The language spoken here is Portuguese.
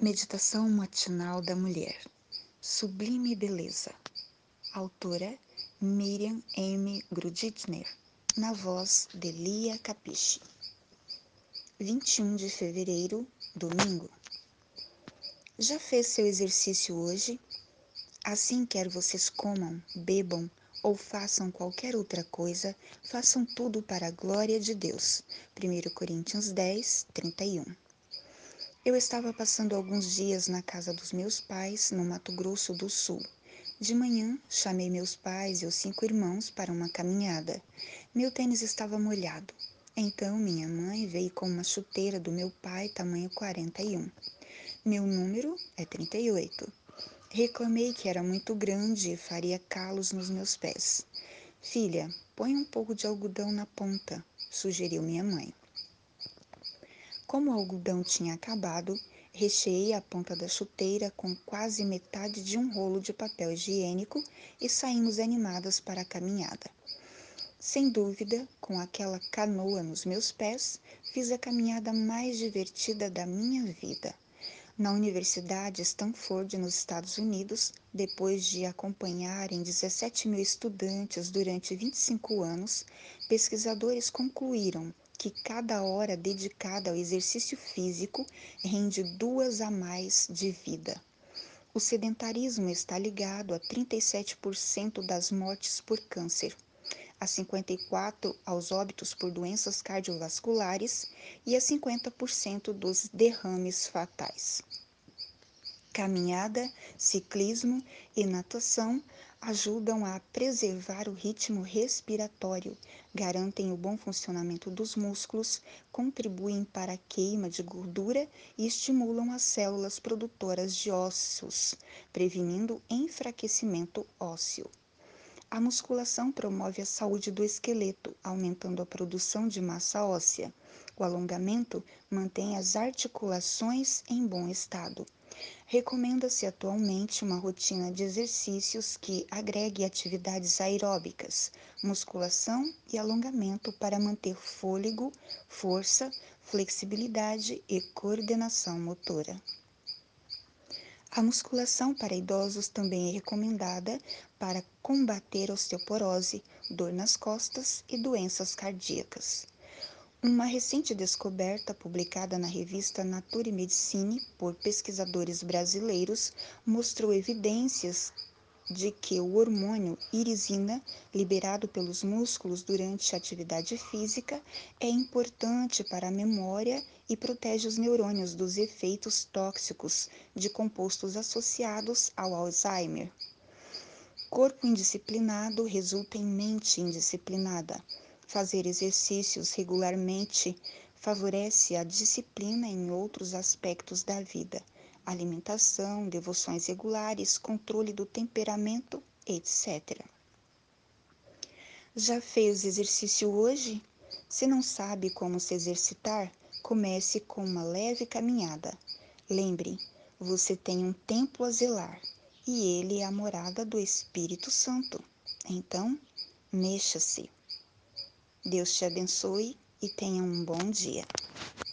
Meditação matinal da mulher. Sublime beleza. Autora Miriam M. Gruditner. Na voz de Lia Capiche. 21 de fevereiro, domingo. Já fez seu exercício hoje? Assim quer vocês comam, bebam ou façam qualquer outra coisa, façam tudo para a glória de Deus. 1 Coríntios 10, 31. Eu estava passando alguns dias na casa dos meus pais, no Mato Grosso do Sul. De manhã, chamei meus pais e os cinco irmãos para uma caminhada. Meu tênis estava molhado. Então, minha mãe veio com uma chuteira do meu pai, tamanho 41. Meu número é 38. Reclamei que era muito grande e faria calos nos meus pés. Filha, põe um pouco de algodão na ponta, sugeriu minha mãe. Como o algodão tinha acabado, recheei a ponta da chuteira com quase metade de um rolo de papel higiênico e saímos animadas para a caminhada. Sem dúvida, com aquela canoa nos meus pés, fiz a caminhada mais divertida da minha vida. Na Universidade Stanford, nos Estados Unidos, depois de acompanharem 17 mil estudantes durante 25 anos, pesquisadores concluíram que cada hora dedicada ao exercício físico rende duas a mais de vida. O sedentarismo está ligado a 37% das mortes por câncer, a 54% aos óbitos por doenças cardiovasculares e a 50% dos derrames fatais. Caminhada, ciclismo e natação ajudam a preservar o ritmo respiratório, garantem o bom funcionamento dos músculos, contribuem para a queima de gordura e estimulam as células produtoras de ossos, prevenindo enfraquecimento ósseo. A musculação promove a saúde do esqueleto, aumentando a produção de massa óssea. O alongamento mantém as articulações em bom estado. Recomenda-se atualmente uma rotina de exercícios que agregue atividades aeróbicas, musculação e alongamento para manter fôlego, força, flexibilidade e coordenação motora. A musculação para idosos também é recomendada para combater osteoporose, dor nas costas e doenças cardíacas. Uma recente descoberta publicada na revista Nature Medicine por pesquisadores brasileiros mostrou evidências de que o hormônio irisina, liberado pelos músculos durante a atividade física, é importante para a memória e protege os neurônios dos efeitos tóxicos de compostos associados ao Alzheimer. Corpo indisciplinado resulta em mente indisciplinada. Fazer exercícios regularmente favorece a disciplina em outros aspectos da vida, alimentação, devoções regulares, controle do temperamento, etc. Já fez exercício hoje? Se não sabe como se exercitar, comece com uma leve caminhada. Lembre, você tem um templo a zelar e ele é a morada do Espírito Santo. Então, mexa-se. Deus te abençoe e tenha um bom dia.